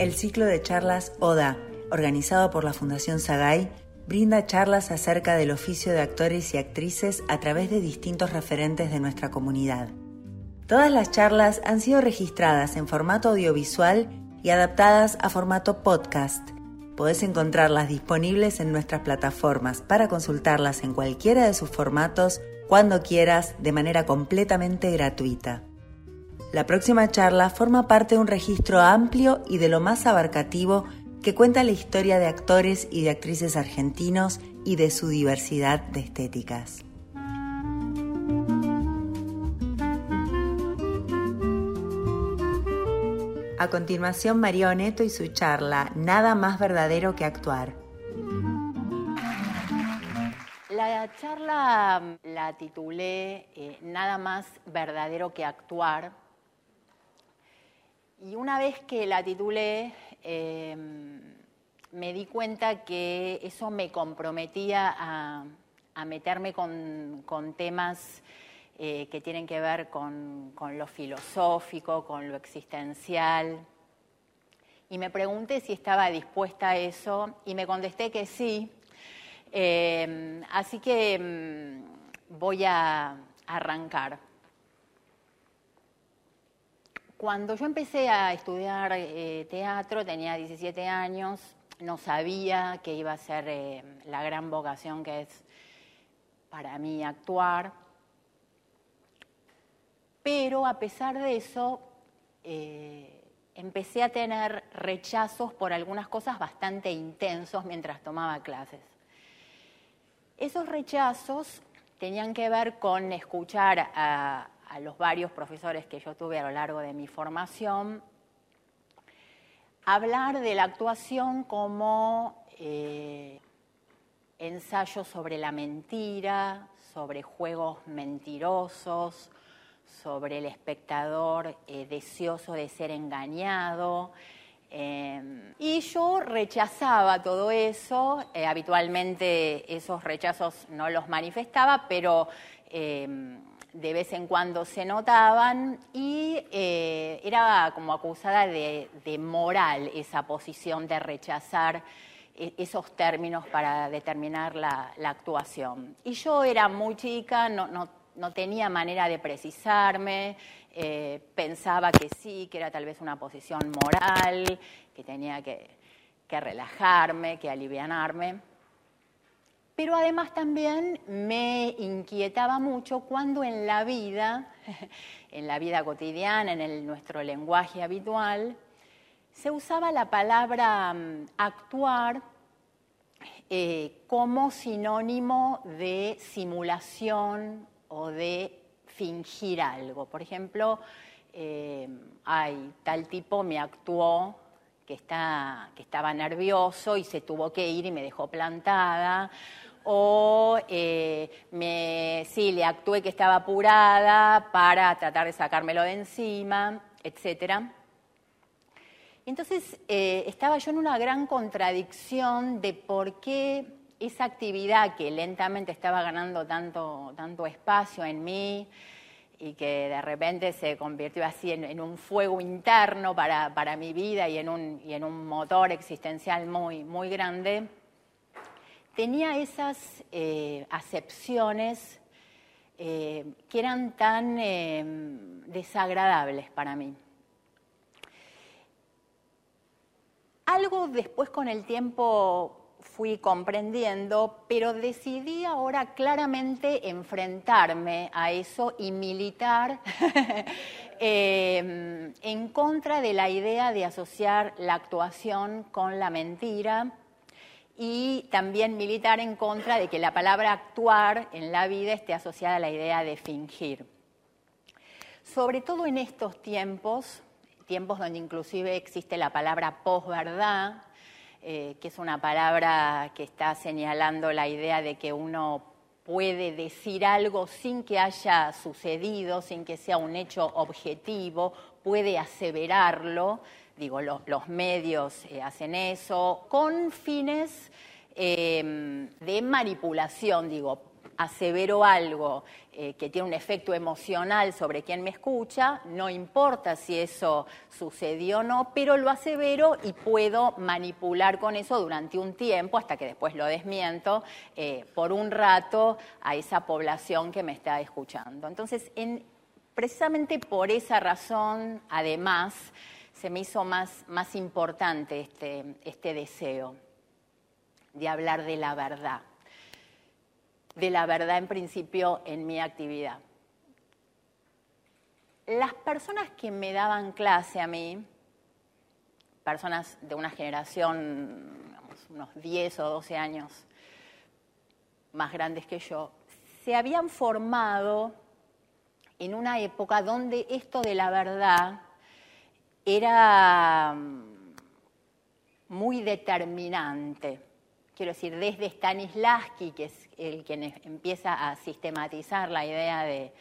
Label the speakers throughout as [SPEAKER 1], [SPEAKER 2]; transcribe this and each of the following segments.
[SPEAKER 1] El ciclo de charlas ODA, organizado por la Fundación Sagay, brinda charlas acerca del oficio de actores y actrices a través de distintos referentes de nuestra comunidad. Todas las charlas han sido registradas en formato audiovisual y adaptadas a formato podcast. Podés encontrarlas disponibles en nuestras plataformas para consultarlas en cualquiera de sus formatos cuando quieras de manera completamente gratuita. La próxima charla forma parte de un registro amplio y de lo más abarcativo que cuenta la historia de actores y de actrices argentinos y de su diversidad de estéticas. A continuación, María Oneto y su charla Nada más verdadero que actuar.
[SPEAKER 2] La charla mm, la titulé eh, Nada más verdadero que actuar. Y una vez que la titulé, Em, me di cuenta que eso me comprometía a, meterme con, temas eh, que tienen que ver con, lo filosófico, con lo existencial. Y me pregunté si estaba dispuesta a eso y me contesté que sí. Em, así que em, voy a arrancar. Cuando yo empecé a estudiar eh, teatro, tenía 17 años, no sabía que iba a ser eh, la gran vocación que es para mí actuar, pero a pesar de eso, eh, empecé a tener rechazos por algunas cosas bastante intensos mientras tomaba clases. Esos rechazos tenían que ver con escuchar a, a los varios profesores que yo tuve a lo largo de mi formación, hablar de la actuación como eh, ensayo sobre la mentira, sobre juegos mentirosos, sobre el espectador eh, deseoso de ser engañado. Eh, y yo rechazaba todo eso, habitualmente esos rechazos no los manifestaba, pero de vez en cuando se notaban y eh, era como acusada de, moral esa posición de rechazar e, esos términos para determinar la, actuación. Y yo era muy chica, no, tenía manera de precisarme, eh, pensaba que sí, que era tal vez una posición moral, que tenía que, que relajarme, que alivianarme pero además también me inquietaba mucho cuando en la vida, en la vida cotidiana, en nuestro lenguaje habitual, se usaba la palabra mm, actuar eh, como sinónimo de simulación o de fingir algo. Por ejemplo, eh, ay, tal tipo me actuó que, está, que estaba nervioso y se tuvo que ir y me dejó plantada o eh, me, sí, le actué que estaba apurada para tratar de sacármelo de encima, etc. Entonces eh, estaba yo en una gran contradicción de por qué esa actividad que lentamente estaba ganando tanto, tanto espacio en mí y que de repente se convirtió así en, un fuego interno para, para mi vida y en, un, y en un motor existencial muy, muy grande, tenía esas eh, acepciones eh, que eran tan eh, desagradables para mí. Algo después con el tiempo fui comprendiendo, pero decidí ahora claramente enfrentarme a eso y militar en contra de la idea de asociar la actuación con la mentira y también militar en contra de que la palabra actuar en la vida esté asociada a la idea de fingir. Sobre todo en estos tiempos, tiempos donde inclusive existe la palabra posverdad, eh, que es una palabra que está señalando la idea de que uno puede decir algo sin que haya sucedido, sin que sea un hecho objetivo, puede aseverarlo, digo, los medios eh, hacen eso, con fines em, de manipulación, digo, asevero algo eh, que tiene un efecto emocional sobre quien me escucha, no importa si eso sucedió o no, pero lo asevero y puedo manipular con eso durante un tiempo, hasta que después lo desmiento, eh, por un rato a esa población que me está escuchando. Entonces, precisamente por esa razón, además, se me hizo más, más importante este, este deseo de hablar de la verdad de la verdad en principio en mi actividad. Las personas que me daban clase a mí, personas de una generación, unos 10 o 12 años más grandes que yo, se habían formado en una época donde esto de la verdad era mm, muy determinante. Quiero decir, desde Stanislavski, que es el quien empieza a sistematizar la idea de,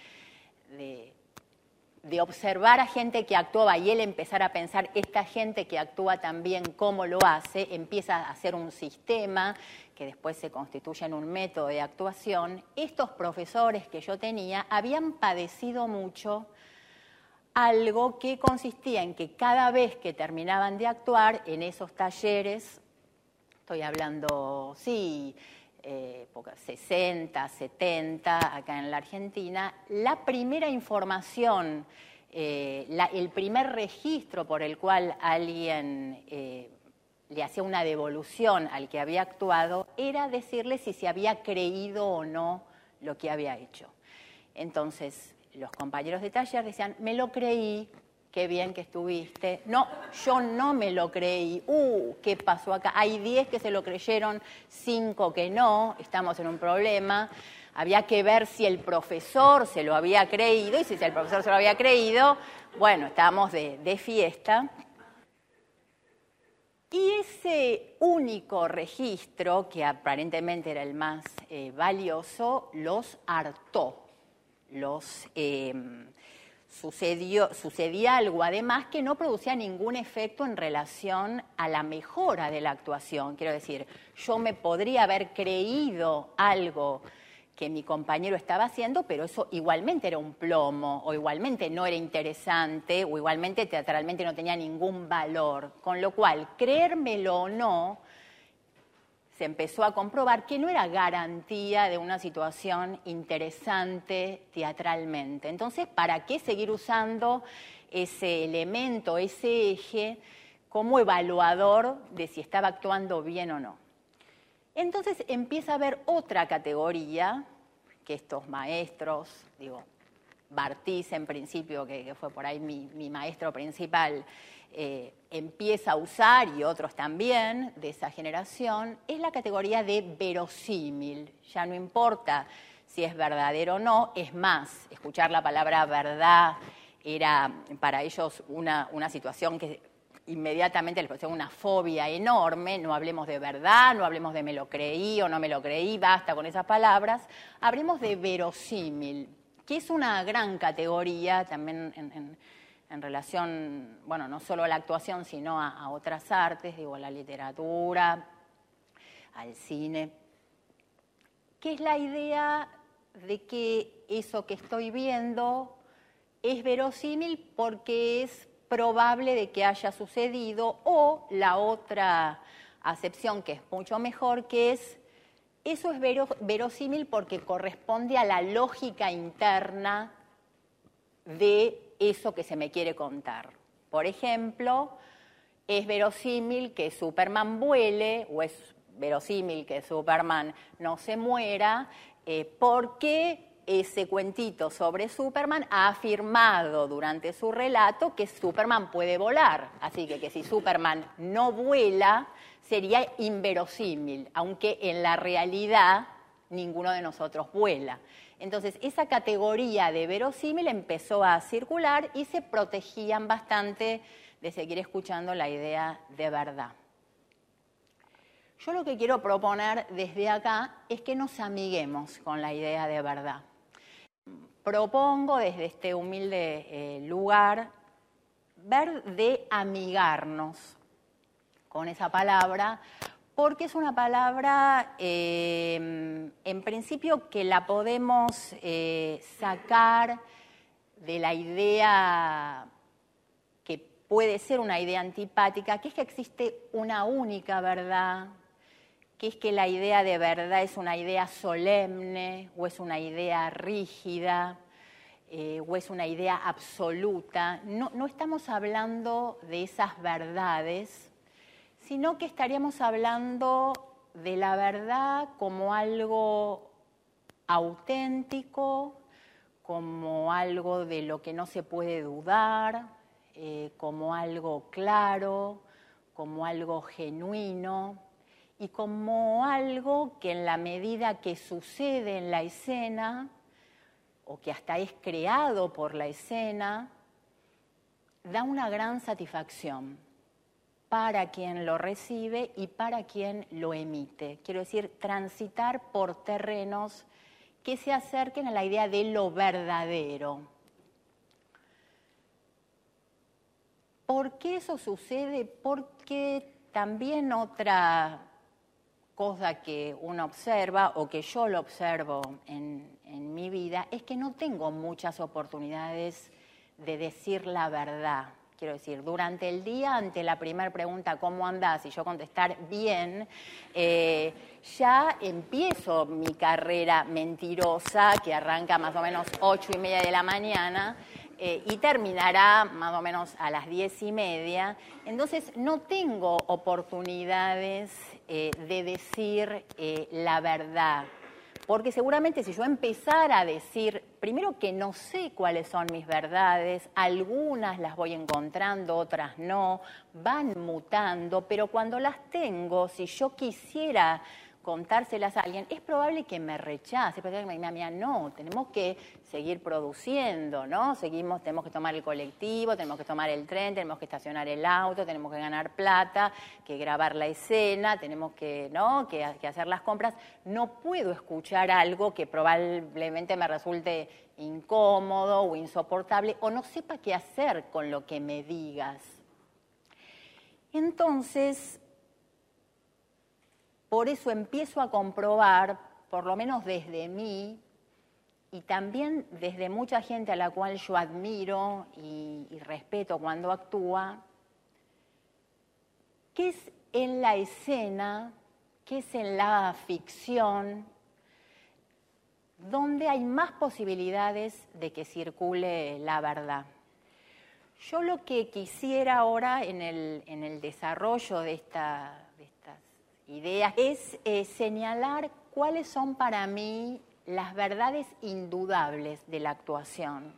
[SPEAKER 2] de, observar a gente que actuaba y él empezar a pensar, esta gente que actúa también, cómo lo hace, empieza a hacer un sistema que después se constituye en un método de actuación, estos profesores que yo tenía habían padecido mucho algo que consistía en que cada vez que terminaban de actuar en esos talleres estoy hablando, sí, 60, eh, 70 acá en la Argentina, la primera información, eh, el primer registro por el cual alguien eh, le hacía una devolución al que había actuado era decirle si se había creído o no lo que había hecho. Entonces, los compañeros de taller decían, me lo creí, qué bien que estuviste. No, yo no me lo creí. Uh, ¿qué pasó acá? Hay 10 que se lo creyeron, 5 que no, estamos en un problema. Había que ver si el profesor se lo había creído y si el profesor se lo había creído, bueno, estábamos de, fiesta. Y ese único registro, que aparentemente era el más eh, valioso, los hartó, los... Eh, sucedió, sucedía algo además que no producía ningún efecto en relación a la mejora de la actuación. Quiero decir, yo me podría haber creído algo que mi compañero estaba haciendo, pero eso igualmente era un plomo, o igualmente no era interesante, o igualmente teatralmente no tenía ningún valor. Con lo cual, creérmelo o no, se empezó a comprobar que no era garantía de una situación interesante teatralmente. Entonces, ¿para qué seguir usando ese elemento, ese eje, como evaluador de si estaba actuando bien o no? Entonces empieza a haber otra categoría que estos maestros, digo, Bartiz en principio, que, fue por ahí mi maestro principal, eh, empieza a usar, y otros también de esa generación, es la categoría de verosímil. Ya no importa si es verdadero o no, es más, escuchar la palabra verdad era para ellos una, una situación que inmediatamente les pareció una fobia enorme, no hablemos de verdad, no hablemos de me lo creí o no me lo creí, basta con esas palabras, hablemos de verosímil, que es una gran categoría también en en relación, bueno, no solo a la actuación, sino a, otras artes, digo, a la literatura, al cine, que es la idea de que eso que estoy viendo es verosímil porque es probable de que haya sucedido, o la otra acepción que es mucho mejor, que es eso es verosímil porque corresponde a la lógica interna de eso que se me quiere contar. Por ejemplo, es verosímil que Superman vuele o es verosímil que Superman no se muera eh, porque ese cuentito sobre Superman ha afirmado durante su relato que Superman puede volar. Así que, que si Superman no vuela sería inverosímil, aunque en la realidad ninguno de nosotros vuela. Entonces, esa categoría de verosímil empezó a circular y se protegían bastante de seguir escuchando la idea de verdad. Yo lo que quiero proponer desde acá es que nos amiguemos con la idea de verdad. Propongo desde este humilde eh, lugar ver de amigarnos con esa palabra porque es una palabra, eh, en principio, que la podemos eh, sacar de la idea que puede ser una idea antipática, que es que existe una única verdad, que es que la idea de verdad es una idea solemne o es una idea rígida eh, o es una idea absoluta. No, no estamos hablando de esas verdades sino que estaríamos hablando de la verdad como algo auténtico, como algo de lo que no se puede dudar, eh, como algo claro, como algo genuino y como algo que en la medida que sucede en la escena, o que hasta es creado por la escena, da una gran satisfacción para quien lo recibe y para quien lo emite. Quiero decir, transitar por terrenos que se acerquen a la idea de lo verdadero. ¿Por qué eso sucede? Porque también otra cosa que uno observa o que yo lo observo en, en mi vida es que no tengo muchas oportunidades de decir la verdad Quiero decir, durante el día, ante la primera pregunta, ¿cómo andás? Y yo contestar bien, eh, ya empiezo mi carrera mentirosa, que arranca más o menos ocho y media de la mañana, eh, y terminará más o menos a las diez y media. Entonces, no tengo oportunidades eh, de decir la verdad porque seguramente si yo empezara a decir, primero que no sé cuáles son mis verdades, algunas las voy encontrando, otras no, van mutando, pero cuando las tengo, si yo quisiera contárselas a alguien, es probable que me rechace, porque me diga, no, tenemos que seguir produciendo, ¿no? Seguimos, tenemos que tomar el colectivo, tenemos que tomar el tren, tenemos que estacionar el auto, tenemos que ganar plata, que grabar la escena, tenemos que, ¿no? que, que hacer las compras. No puedo escuchar algo que probablemente me resulte incómodo o insoportable o no sepa qué hacer con lo que me digas. Entonces, por eso empiezo a comprobar, por lo menos desde mí, y también desde mucha gente a la cual yo admiro y, respeto cuando actúa, qué es en la escena, qué es en la ficción, donde hay más posibilidades de que circule la verdad. Yo lo que quisiera ahora en el, desarrollo de esta, es eh, señalar cuáles son para mí las verdades indudables de la actuación.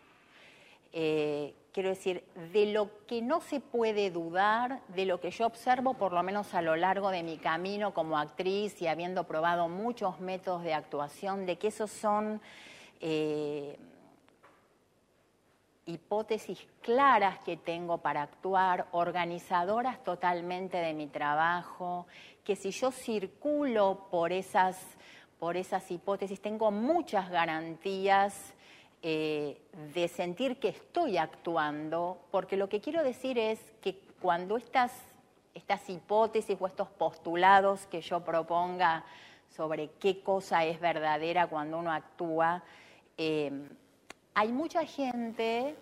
[SPEAKER 2] Eh, quiero decir, de lo que no se puede dudar, de lo que yo observo por lo menos a lo largo de mi camino como actriz y habiendo probado muchos métodos de actuación, de que esos son eh, hipótesis claras que tengo para actuar, organizadoras totalmente de mi trabajo, que si yo circulo por esas, por esas hipótesis tengo muchas garantías eh, de sentir que estoy actuando, porque lo que quiero decir es que cuando estas, estas hipótesis o estos postulados que yo proponga sobre qué cosa es verdadera cuando uno actúa, eh, hay mucha gente,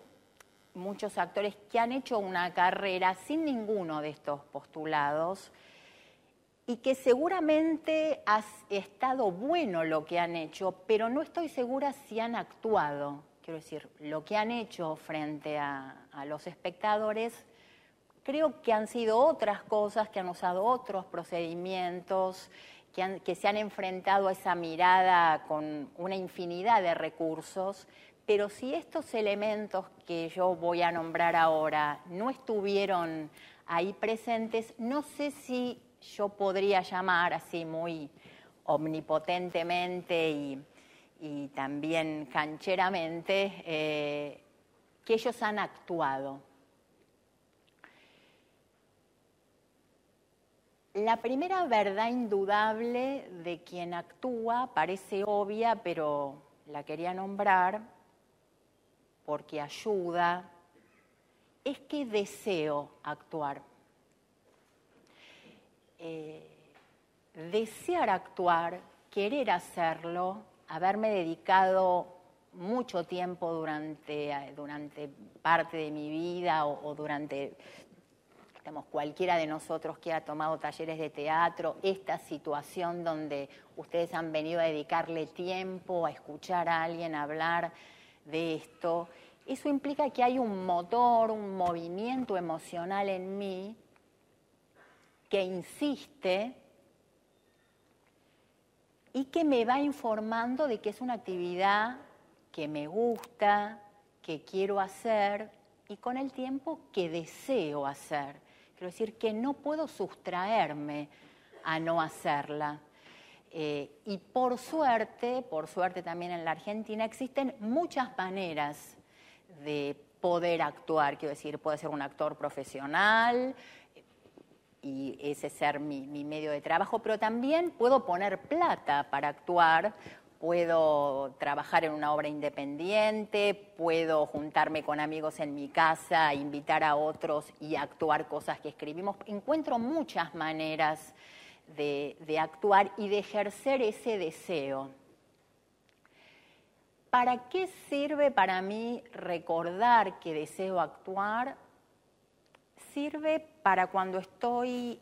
[SPEAKER 2] muchos actores que han hecho una carrera sin ninguno de estos postulados y que seguramente ha estado bueno lo que han hecho, pero no estoy segura si han actuado. Quiero decir, lo que han hecho frente a, los espectadores, creo que han sido otras cosas, que han usado otros procedimientos, que, se han enfrentado a esa mirada con una infinidad de recursos pero si estos elementos que yo voy a nombrar ahora no estuvieron ahí presentes, no sé si yo podría llamar así muy omnipotentemente y, también cancheramente eh, que ellos han actuado. La primera verdad indudable de quien actúa parece obvia, pero la quería nombrar, porque ayuda, es que deseo actuar. Eh, desear actuar, querer hacerlo, haberme dedicado mucho tiempo durante, durante parte de mi vida o, durante digamos, cualquiera de nosotros que ha tomado talleres de teatro, esta situación donde ustedes han venido a dedicarle tiempo, a escuchar a alguien hablar de esto, eso implica que hay un motor, un movimiento emocional en mí que insiste y que me va informando de que es una actividad que me gusta, que quiero hacer y con el tiempo que deseo hacer. Quiero decir que no puedo sustraerme a no hacerla. Eh, y por suerte, por suerte también en la Argentina, existen muchas maneras de poder actuar. Quiero decir, puede ser un actor profesional, y ese ser mi, mi, medio de trabajo, pero también puedo poner plata para actuar, puedo trabajar en una obra independiente, puedo juntarme con amigos en mi casa, invitar a otros y actuar cosas que escribimos. Encuentro muchas maneras de, actuar y de ejercer ese deseo. ¿Para qué sirve para mí recordar que deseo actuar? sirve para cuando estoy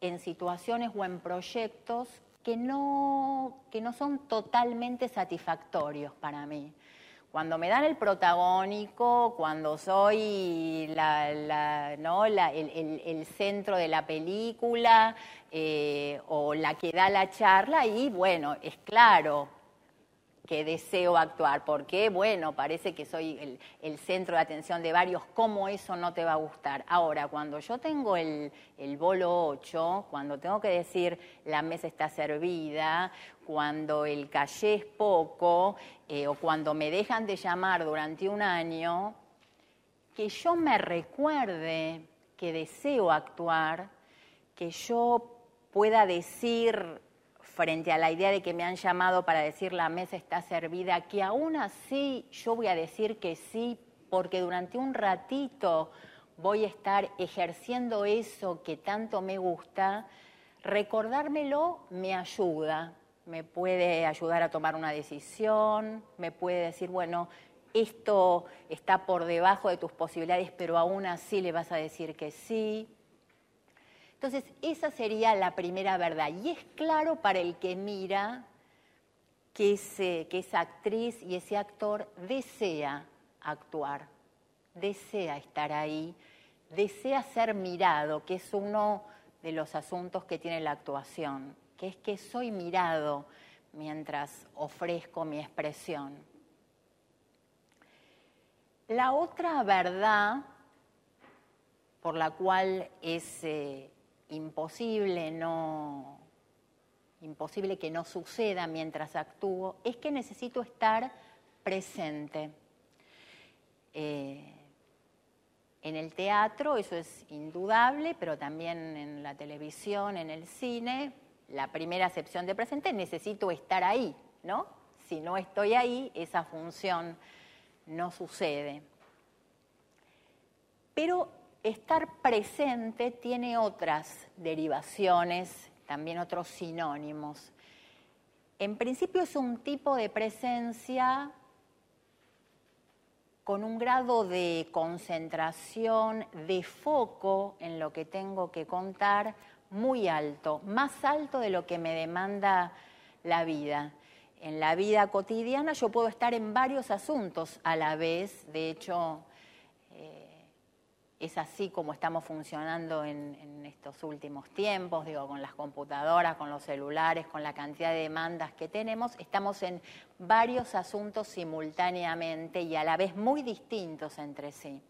[SPEAKER 2] en situaciones o en proyectos que no, que no son totalmente satisfactorios para mí. Cuando me dan el protagónico, cuando soy la, ¿no? el, centro de la película eh, o la que da la charla, y bueno, es claro, que deseo actuar, porque bueno, parece que soy el, centro de atención de varios, ¿cómo eso no te va a gustar? Ahora, cuando yo tengo el, bolo 8, cuando tengo que decir la mesa está servida, cuando el calle es poco, eh, o cuando me dejan de llamar durante un año, que yo me recuerde que deseo actuar, que yo pueda decir frente a la idea de que me han llamado para decir la mesa está servida, que aún así yo voy a decir que sí, porque durante un ratito voy a estar ejerciendo eso que tanto me gusta, recordármelo me ayuda, me puede ayudar a tomar una decisión, me puede decir, bueno, esto está por debajo de tus posibilidades, pero aún así le vas a decir que sí. Entonces, esa sería la primera verdad. Y es claro para el que mira que, que esa actriz y ese actor desea actuar, desea estar ahí, desea ser mirado, que es uno de los asuntos que tiene la actuación, que es que soy mirado mientras ofrezco mi expresión. La otra verdad por la cual es eh, imposible no imposible que no suceda mientras actúo, es que necesito estar presente. Eh, en el teatro eso es indudable, pero también en la televisión, en el cine, la primera acepción de presente necesito estar ahí, ¿no? Si no estoy ahí, esa función no sucede. Pero estar presente tiene otras derivaciones, también otros sinónimos. En principio es un tipo de presencia con un grado de concentración, de foco en lo que tengo que contar muy alto, más alto de lo que me demanda la vida. En la vida cotidiana yo puedo estar en varios asuntos a la vez, de hecho es así como estamos funcionando en, estos últimos tiempos, digo, con las computadoras, con los celulares, con la cantidad de demandas que tenemos, estamos en varios asuntos simultáneamente y a la vez muy distintos entre sí.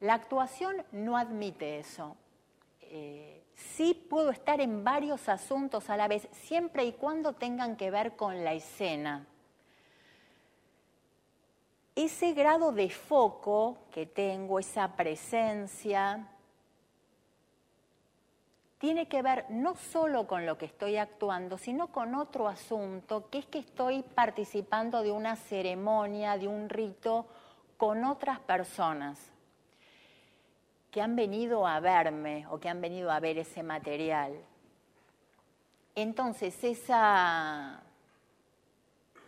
[SPEAKER 2] La actuación no admite eso. Eh, sí puedo estar en varios asuntos a la vez, siempre y cuando tengan que ver con la escena ese grado de foco que tengo, esa presencia, tiene que ver no solo con lo que estoy actuando, sino con otro asunto, que es que estoy participando de una ceremonia, de un rito con otras personas que han venido a verme o que han venido a ver ese material. Entonces, esa,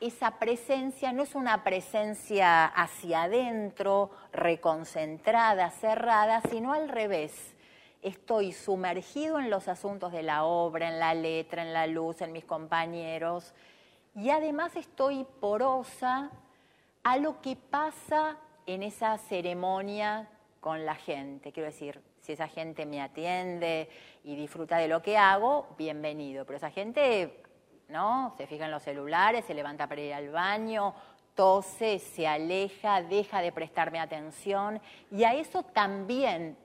[SPEAKER 2] esa presencia no es una presencia hacia adentro, reconcentrada, cerrada, sino al revés. Estoy sumergido en los asuntos de la obra, en la letra, en la luz, en mis compañeros, y además estoy porosa a lo que pasa en esa ceremonia con la gente. Quiero decir, si esa gente me atiende y disfruta de lo que hago, bienvenido. Pero esa gente, ¿no? Se fija en los celulares, se levanta para ir al baño, tose, se aleja, deja de prestarme atención. Y a eso también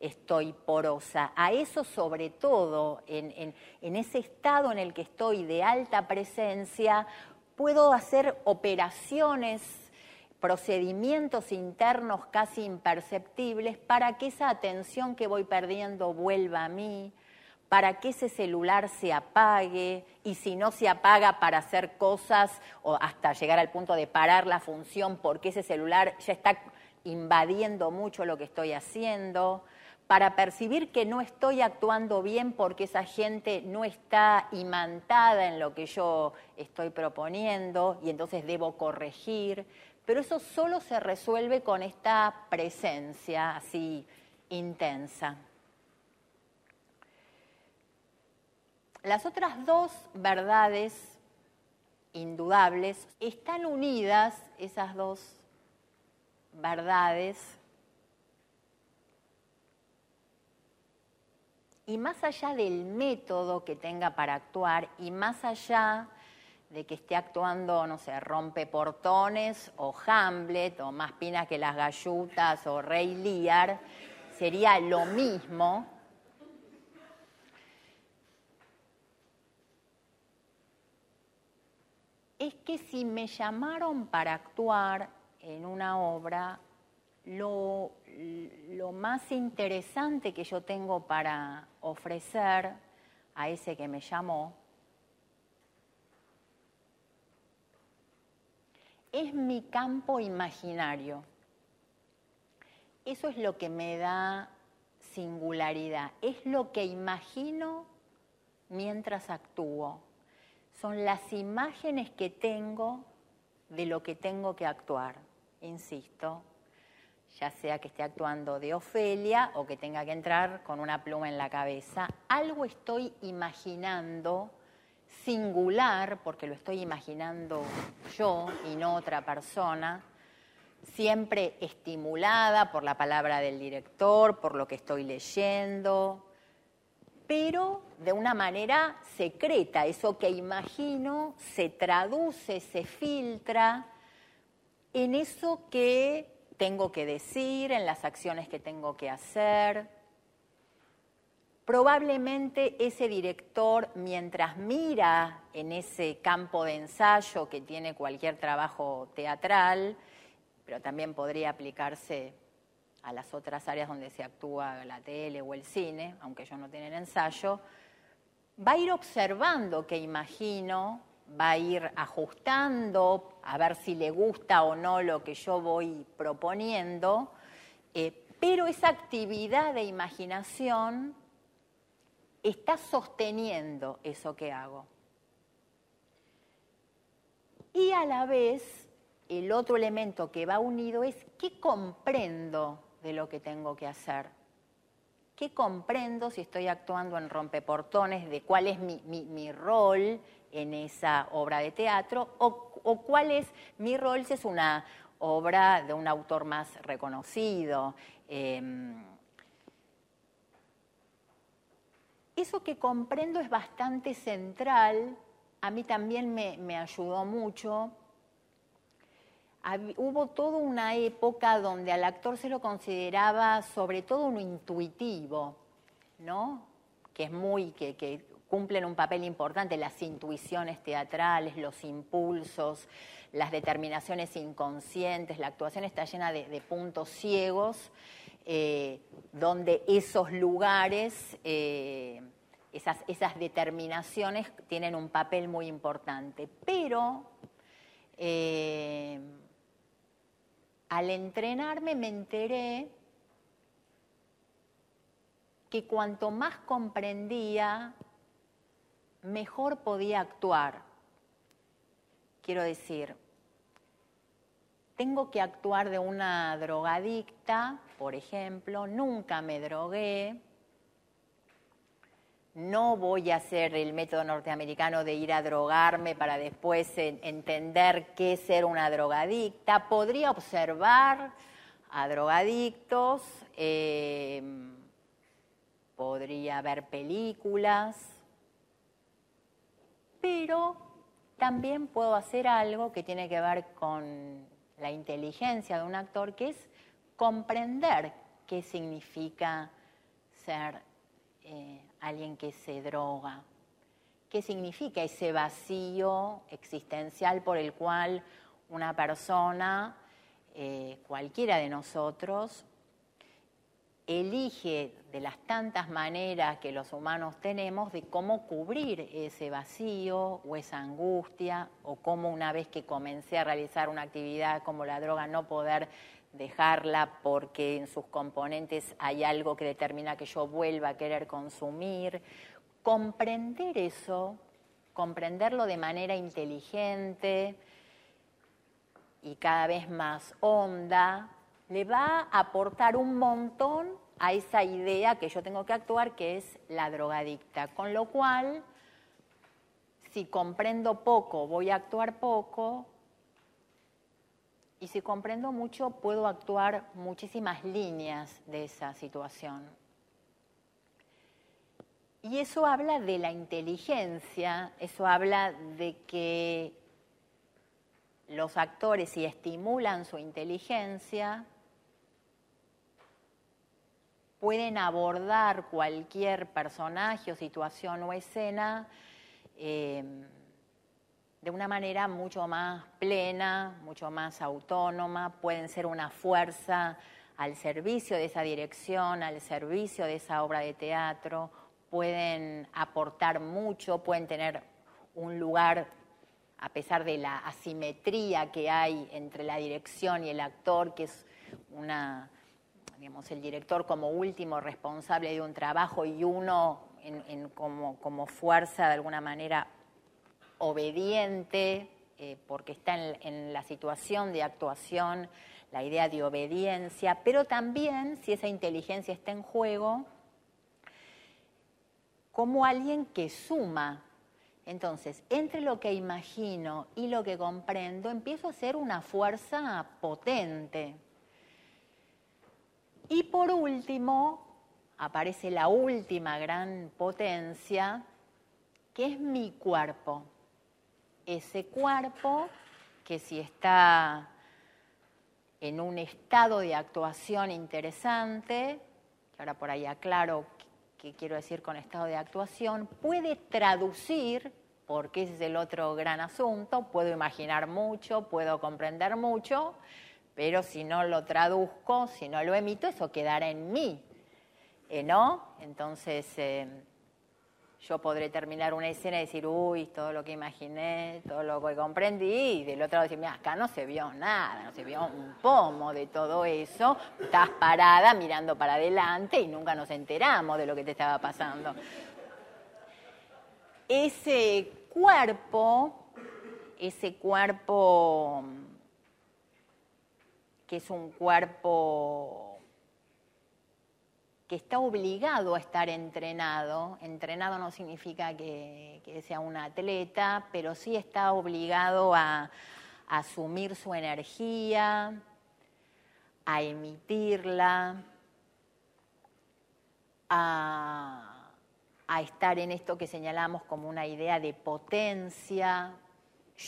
[SPEAKER 2] estoy porosa. A eso sobre todo, en, en ese estado en el que estoy de alta presencia, puedo hacer operaciones procedimientos internos casi imperceptibles para que esa atención que voy perdiendo vuelva a mí, para que ese celular se apague y si no se apaga para hacer cosas o hasta llegar al punto de parar la función porque ese celular ya está invadiendo mucho lo que estoy haciendo, para percibir que no estoy actuando bien porque esa gente no está imantada en lo que yo estoy proponiendo y entonces debo corregir pero eso solo se resuelve con esta presencia así intensa. Las otras dos verdades indudables están unidas, esas dos verdades, y más allá del método que tenga para actuar y más allá de que esté actuando, no sé, rompe portones o Hamlet o más pinas que las gallutas o Rey Lear, sería lo mismo. Es que si me llamaron para actuar en una obra, lo, más interesante que yo tengo para ofrecer a ese que me llamó es mi campo imaginario. Eso es lo que me da singularidad, es lo que imagino mientras actúo. Son las imágenes que tengo de lo que tengo que actuar, insisto, ya sea que esté actuando de Ofelia o que tenga que entrar con una pluma en la cabeza, algo estoy imaginando singular, porque lo estoy imaginando yo y no otra persona, siempre estimulada por la palabra del director, por lo que estoy leyendo, pero de una manera secreta. Eso que imagino se traduce, se filtra en eso que tengo que decir, en las acciones que tengo que hacer Probablemente ese director, mientras mira en ese campo de ensayo que tiene cualquier trabajo teatral, pero también podría aplicarse a las otras áreas donde se actúa la tele o el cine, aunque ellos no tienen ensayo, va a ir observando qué imagino, va a ir ajustando a ver si le gusta o no lo que yo voy proponiendo, eh, pero esa actividad de imaginación está sosteniendo eso que hago. Y a la vez, el otro elemento que va unido es qué comprendo de lo que tengo que hacer. ¿Qué comprendo si estoy actuando en rompeportones de cuál es mi, rol en esa obra de teatro o, cuál es mi rol si es una obra de un autor más reconocido? Em, Eso que comprendo es bastante central, a mí también me, ayudó mucho. Hubo toda una época donde al actor se lo consideraba sobre todo un intuitivo, ¿no? Que es muy, que, cumplen un papel importante, las intuiciones teatrales, los impulsos, las determinaciones inconscientes, la actuación está llena de, puntos ciegos eh, donde esos lugares, eh, esas, determinaciones tienen un papel muy importante. Pero eh, al entrenarme me enteré que cuanto más comprendía, mejor podía actuar. Quiero decir, tengo que actuar de una drogadicta, por ejemplo, nunca me drogué, no voy a hacer el método norteamericano de ir a drogarme para después entender qué es ser una drogadicta. Podría observar a drogadictos, eh, podría ver películas, pero también puedo hacer algo que tiene que ver con la inteligencia de un actor, que es comprender qué significa ser eh, alguien que se droga. ¿Qué significa ese vacío existencial por el cual una persona, eh, cualquiera de nosotros, elige de las tantas maneras que los humanos tenemos de cómo cubrir ese vacío o esa angustia o cómo una vez que comencé a realizar una actividad como la droga no poder dejarla porque en sus componentes hay algo que determina que yo vuelva a querer consumir. Comprender eso, comprenderlo de manera inteligente y cada vez más honda, le va a aportar un montón a esa idea que yo tengo que actuar, que es la drogadicta. Con lo cual, si comprendo poco, voy a actuar poco, y si comprendo mucho, puedo actuar muchísimas líneas de esa situación. Y eso habla de la inteligencia, eso habla de que los actores, si estimulan su inteligencia, pueden abordar cualquier personaje o situación o escena eh, de una manera mucho más plena, mucho más autónoma, pueden ser una fuerza al servicio de esa dirección, al servicio de esa obra de teatro, pueden aportar mucho, pueden tener un lugar, a pesar de la asimetría que hay entre la dirección y el actor, que es una, digamos, el director como último responsable de un trabajo y uno como, como fuerza de alguna manera obediente, eh, porque está en, la situación de actuación la idea de obediencia, pero también, si esa inteligencia está en juego, como alguien que suma. Entonces, entre lo que imagino y lo que comprendo, empiezo a ser una fuerza potente. Y por último, aparece la última gran potencia, que es mi cuerpo ese cuerpo que si está en un estado de actuación interesante, que ahora por ahí aclaro qué quiero decir con estado de actuación, puede traducir, porque ese es el otro gran asunto, puedo imaginar mucho, puedo comprender mucho, pero si no lo traduzco, si no lo emito, eso quedará en mí, ¿eh, ¿no? Entonces, eh, yo podré terminar una escena y decir, uy, todo lo que imaginé, todo lo que comprendí, y del otro lado decir, mira, acá no se vio nada, no se vio un pomo de todo eso, estás parada mirando para adelante y nunca nos enteramos de lo que te estaba pasando. Ese cuerpo, ese cuerpo que es un cuerpo que está obligado a estar entrenado. Entrenado no significa que, sea un atleta, pero sí está obligado a, asumir su energía, a emitirla, a, estar en esto que señalamos como una idea de potencia,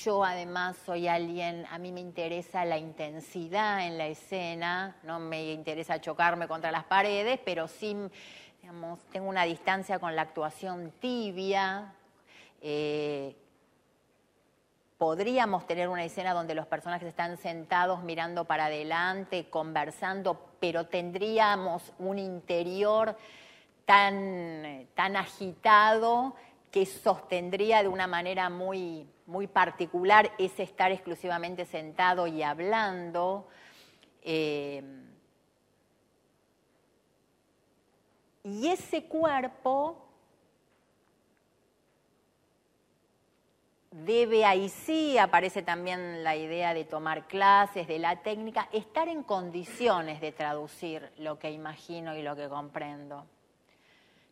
[SPEAKER 2] yo además soy alguien, a mí me interesa la intensidad en la escena, no me interesa chocarme contra las paredes, pero sí, tengo una distancia con la actuación tibia. Eh, podríamos tener una escena donde los personajes están sentados mirando para adelante, conversando, pero tendríamos un interior tan, tan agitado que sostendría de una manera muy, muy particular ese estar exclusivamente sentado y hablando. Eh, y ese cuerpo debe, ahí sí aparece también la idea de tomar clases, de la técnica, estar en condiciones de traducir lo que imagino y lo que comprendo.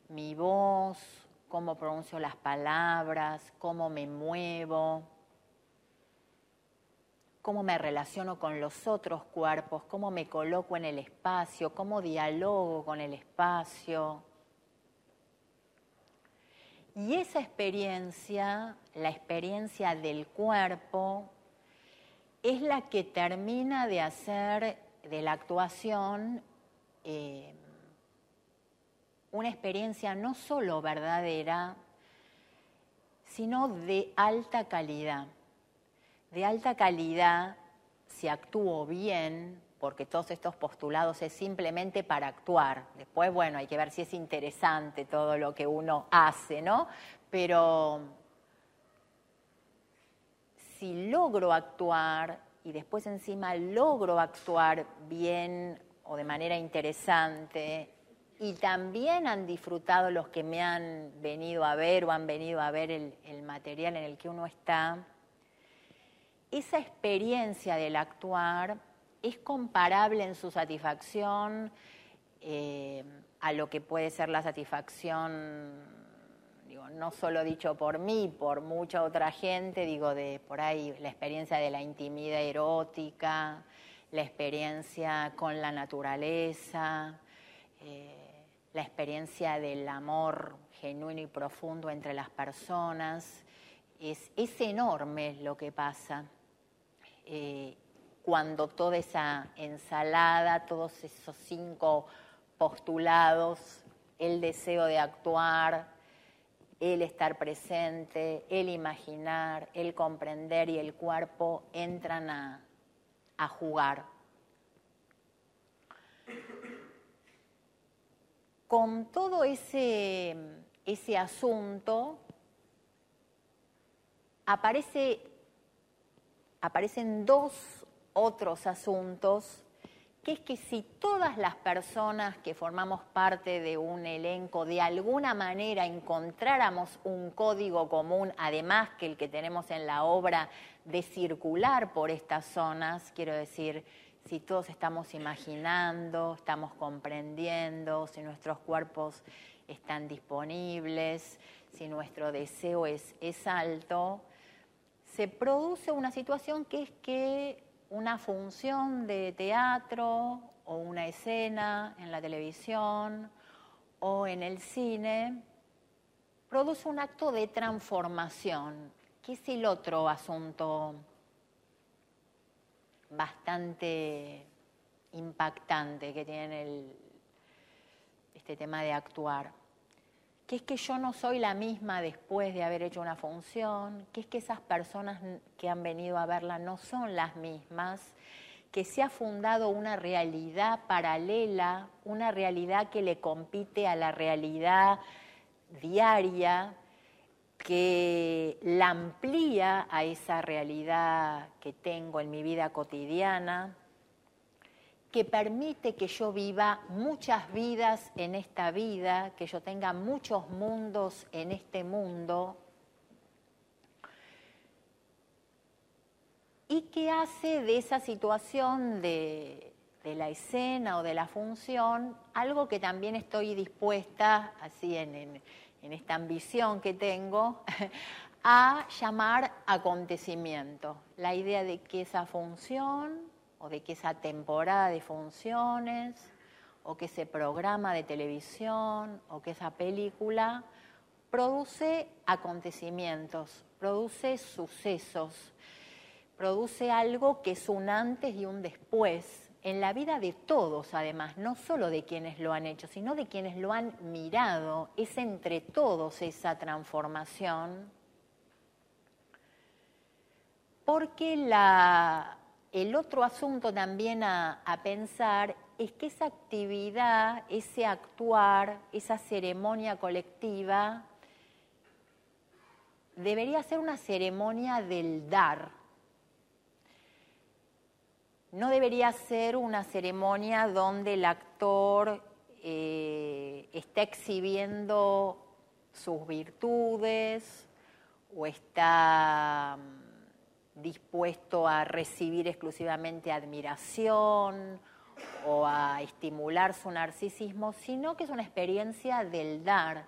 [SPEAKER 2] Mi voz, cómo pronuncio las palabras, cómo me muevo, cómo me relaciono con los otros cuerpos, cómo me coloco en el espacio, cómo dialogo con el espacio. Y esa experiencia, la experiencia del cuerpo, es la que termina de hacer de la actuación eh, una experiencia no solo verdadera, sino de alta calidad. De alta calidad si actúo bien, porque todos estos postulados es simplemente para actuar. Después, bueno, hay que ver si es interesante todo lo que uno hace, ¿no? Pero si logro actuar y después encima logro actuar bien o de manera interesante, y también han disfrutado los que me han venido a ver o han venido a ver el, material en el que uno está, esa experiencia del actuar es comparable en su satisfacción eh, a lo que puede ser la satisfacción, digo, no solo dicho por mí, por mucha otra gente, digo, de por ahí la experiencia de la intimidad erótica, la experiencia con la naturaleza, eh, la experiencia del amor genuino y profundo entre las personas. Es, es enorme lo que pasa. Eh, cuando toda esa ensalada, todos esos cinco postulados, el deseo de actuar, el estar presente, el imaginar, el comprender y el cuerpo entran a, jugar. Con todo ese, ese asunto aparece, aparecen dos otros asuntos, que es que si todas las personas que formamos parte de un elenco de alguna manera encontráramos un código común, además que el que tenemos en la obra de circular por estas zonas, quiero decir, si todos estamos imaginando, estamos comprendiendo, si nuestros cuerpos están disponibles, si nuestro deseo es, es alto, se produce una situación que es que una función de teatro o una escena en la televisión o en el cine produce un acto de transformación, que es el otro asunto bastante impactante que tiene este tema de actuar. Que es que yo no soy la misma después de haber hecho una función, que es que esas personas que han venido a verla no son las mismas, que se ha fundado una realidad paralela, una realidad que le compite a la realidad diaria, que la amplía a esa realidad que tengo en mi vida cotidiana, que permite que yo viva muchas vidas en esta vida, que yo tenga muchos mundos en este mundo, y que hace de esa situación de, la escena o de la función algo que también estoy dispuesta, así en esta ambición que tengo, a llamar acontecimiento. La idea de que esa función o de que esa temporada de funciones o que ese programa de televisión o que esa película produce acontecimientos, produce sucesos, produce algo que es un antes y un después en la vida de todos, además, no solo de quienes lo han hecho, sino de quienes lo han mirado. Es entre todos esa transformación. Porque el otro asunto también a, pensar es que esa actividad, ese actuar, esa ceremonia colectiva, debería ser una ceremonia del dar. No debería ser una ceremonia donde el actor eh, está exhibiendo sus virtudes o está mm, dispuesto a recibir exclusivamente admiración o a estimular su narcisismo, sino que es una experiencia del dar.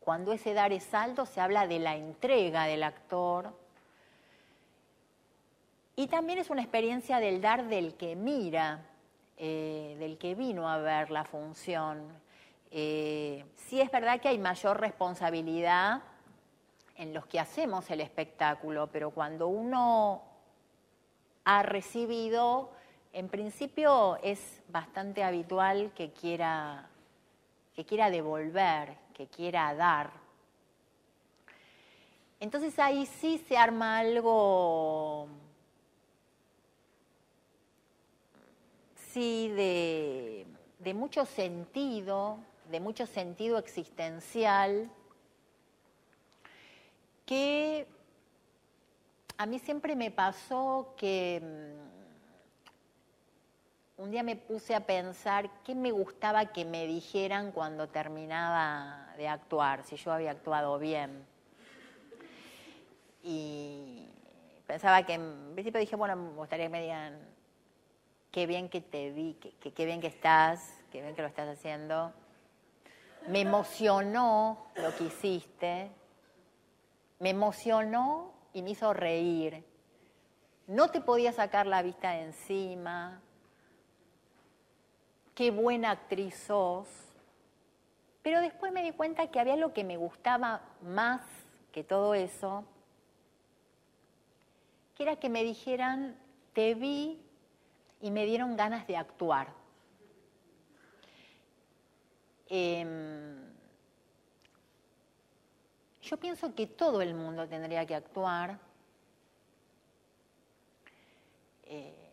[SPEAKER 2] Cuando ese dar es alto, se habla de la entrega del actor. Y también es una experiencia del dar del que mira, eh, del que vino a ver la función. Eh, sí es verdad que hay mayor responsabilidad en los que hacemos el espectáculo, pero cuando uno ha recibido, en principio es bastante habitual que quiera, que quiera devolver, que quiera dar. Entonces ahí sí se arma algo sí de, de mucho sentido, de mucho sentido existencial, que a mí siempre me pasó que mm, un día me puse a pensar qué me gustaba que me dijeran cuando terminaba de actuar, si yo había actuado bien. Y pensaba que en principio dije, bueno, me gustaría que me digan qué bien que te vi, qué bien que estás, qué bien que lo estás haciendo. Me emocionó lo que hiciste, me emocionó y me hizo reír. No te podía sacar la vista de encima. Qué buena actriz sos. Pero después me di cuenta que había lo que me gustaba más que todo eso, que era que me dijeran, te vi y me dieron ganas de actuar. Em, yo pienso que todo el mundo tendría que actuar. Eh,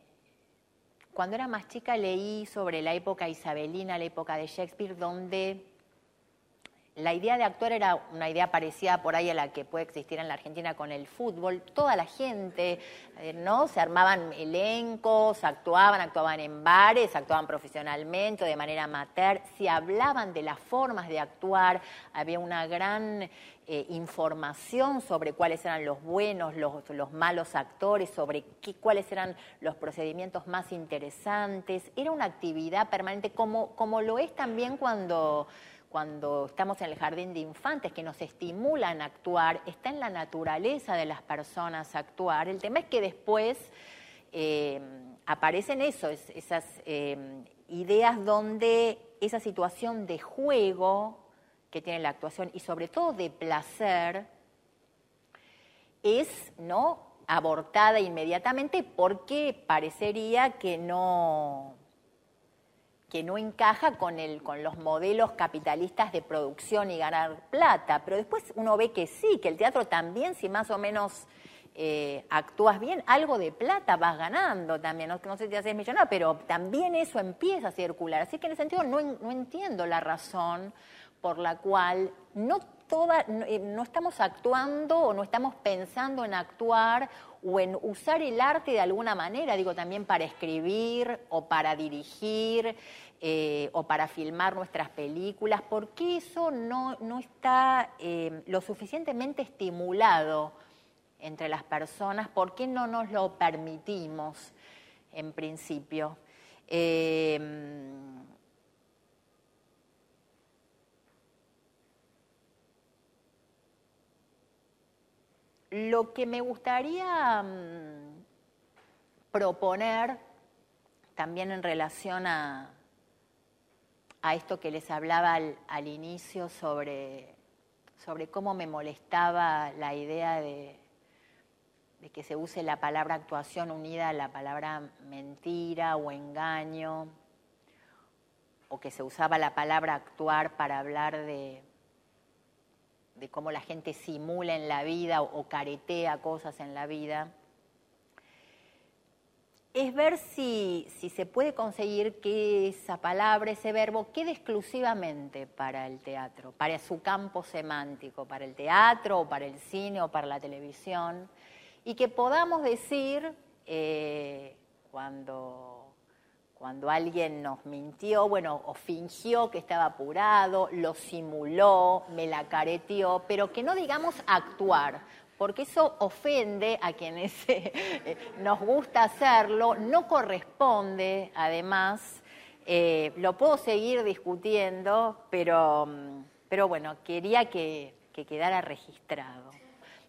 [SPEAKER 2] cuando era más chica leí sobre la época isabelina, la época de Shakespeare, donde la idea de actuar era una idea parecida por ahí a la que puede existir en la Argentina con el fútbol. Toda la gente, eh, ¿no? Se armaban elencos, actuaban, actuaban en bares, actuaban profesionalmente, de manera amateur. Se hablaban de las formas de actuar, había una gran eh, información sobre cuáles eran los buenos, los, malos actores, sobre qué, cuáles eran los procedimientos más interesantes. Era una actividad permanente, como, como lo es también cuando cuando estamos en el jardín de infantes, que nos estimulan a actuar, está en la naturaleza de las personas actuar. El tema es que después eh, aparecen eso, esas eh, ideas donde esa situación de juego que tiene la actuación y sobre todo de placer es no abortada inmediatamente porque parecería que no que no encaja con, el, con los modelos capitalistas de producción y ganar plata, pero después uno ve que sí, que el teatro también, si más o menos eh, actúas bien, algo de plata vas ganando también, no, sé si haces millonario, pero también eso empieza a circular. Así que en ese sentido no, no entiendo la razón por la cual no eh, no estamos actuando o no estamos pensando en actuar o en usar el arte de alguna manera, digo también para escribir o para dirigir eh, o para filmar nuestras películas, porque eso no, está eh, lo suficientemente estimulado entre las personas, ¿por qué no nos lo permitimos en principio? Lo que me gustaría mm, proponer también en relación a, esto que les hablaba al, inicio sobre, sobre, cómo me molestaba la idea de, de, que se use la palabra actuación unida a la palabra mentira o engaño, o que se usaba la palabra actuar para hablar de, de cómo la gente simula en la vida o, caretea cosas en la vida, es ver si, se puede conseguir que esa palabra, ese verbo, quede exclusivamente para el teatro, para su campo semántico, para el teatro o para el cine o para la televisión, y que podamos decir eh, cuando cuando alguien nos mintió, bueno, o fingió que estaba apurado, lo simuló, me la careteó, pero que no digamos actuar, porque eso ofende a quienes eh, nos gusta hacerlo, no corresponde, además, eh, lo puedo seguir discutiendo, pero, pero bueno, quería que, que quedara registrado.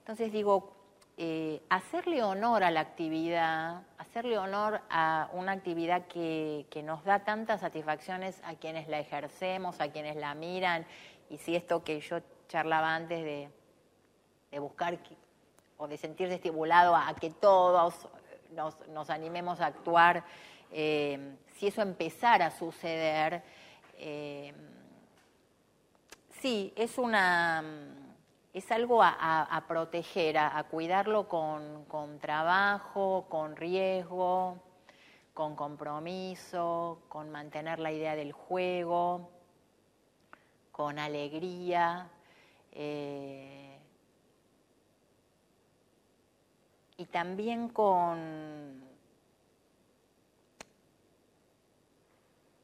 [SPEAKER 2] Entonces digo, eh, hacerle honor a la actividad, hacerle honor a una actividad que, nos da tantas satisfacciones a quienes la ejercemos, a quienes la miran, y si esto que yo charlaba antes de, buscar o de sentirse estimulado a, que todos nos, animemos a actuar, eh, si eso empezara a suceder, eh, sí, es una es algo a, proteger, a, cuidarlo con, trabajo, con riesgo, con compromiso, con mantener la idea del juego, con alegría. Eh, y también con,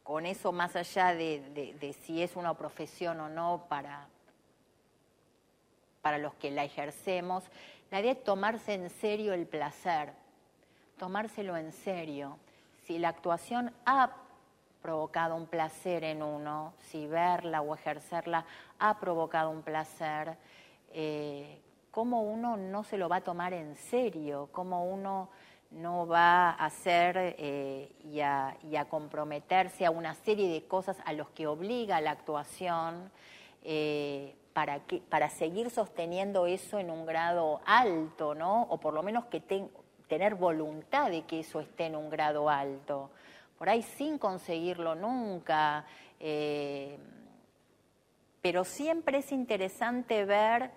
[SPEAKER 2] con eso más allá de si es una profesión o no para, para los que la ejercemos, la idea es tomarse en serio el placer, tomárselo en serio. Si la actuación ha provocado un placer en uno, si verla o ejercerla ha provocado un placer, eh, ¿cómo uno no se lo va a tomar en serio? ¿Cómo uno no va a hacer eh, y, a, comprometerse a una serie de cosas a los que obliga la actuación? Eh, para, que, para seguir sosteniendo eso en un grado alto, ¿no? O por lo menos que tener voluntad de que eso esté en un grado alto. Por ahí sin conseguirlo nunca. Eh, pero siempre es interesante ver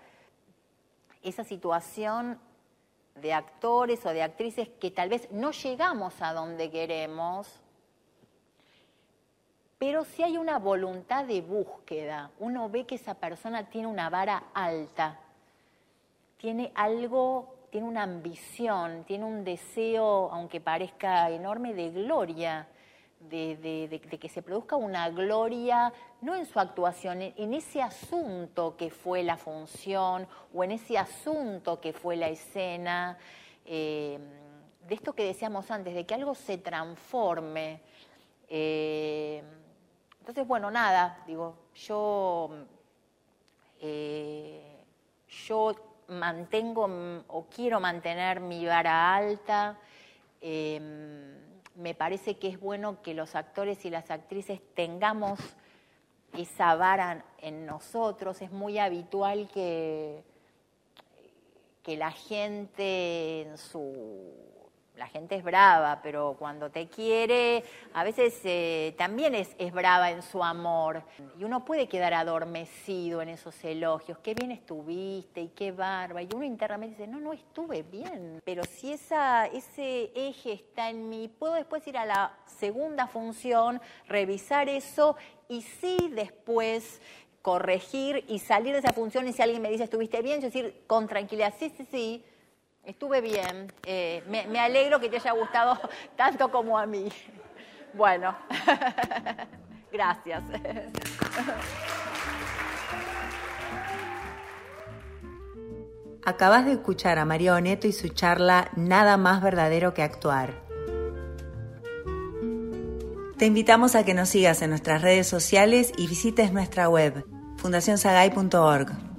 [SPEAKER 2] esa situación de actores o de actrices que tal vez no llegamos a donde queremos, pero si hay una voluntad de búsqueda, uno ve que esa persona tiene una vara alta, tiene algo, tiene una ambición, tiene un deseo, aunque parezca enorme, de gloria, de, que se produzca una gloria, no en su actuación, en, ese asunto que fue la función o en ese asunto que fue la escena, eh, de esto que decíamos antes, de que algo se transforme. Eh, entonces, bueno, nada, digo, yo, eh, yo mantengo o quiero mantener mi vara alta. Em, me parece que es bueno que los actores y las actrices tengamos esa vara en nosotros. Es muy habitual que, que la gente en su la gente es brava, pero cuando te quiere, a veces eh, también es, brava en su amor. Y uno puede quedar adormecido en esos elogios. Qué bien estuviste y qué barba. Y uno internamente dice, no, no estuve bien. Pero si esa, ese eje está en mí, puedo después ir a la segunda función, revisar eso y sí después corregir y salir de esa función y si alguien me dice estuviste bien, yo decir con tranquilidad, sí, sí, sí, Estuve bien. Eh, me, alegro que te haya gustado tanto como a mí. Bueno, gracias.
[SPEAKER 1] Acabas de escuchar a María Oneto y su charla Nada más verdadero que actuar. Te invitamos a que nos sigas en nuestras redes sociales y visites nuestra web fundacionsagay.org.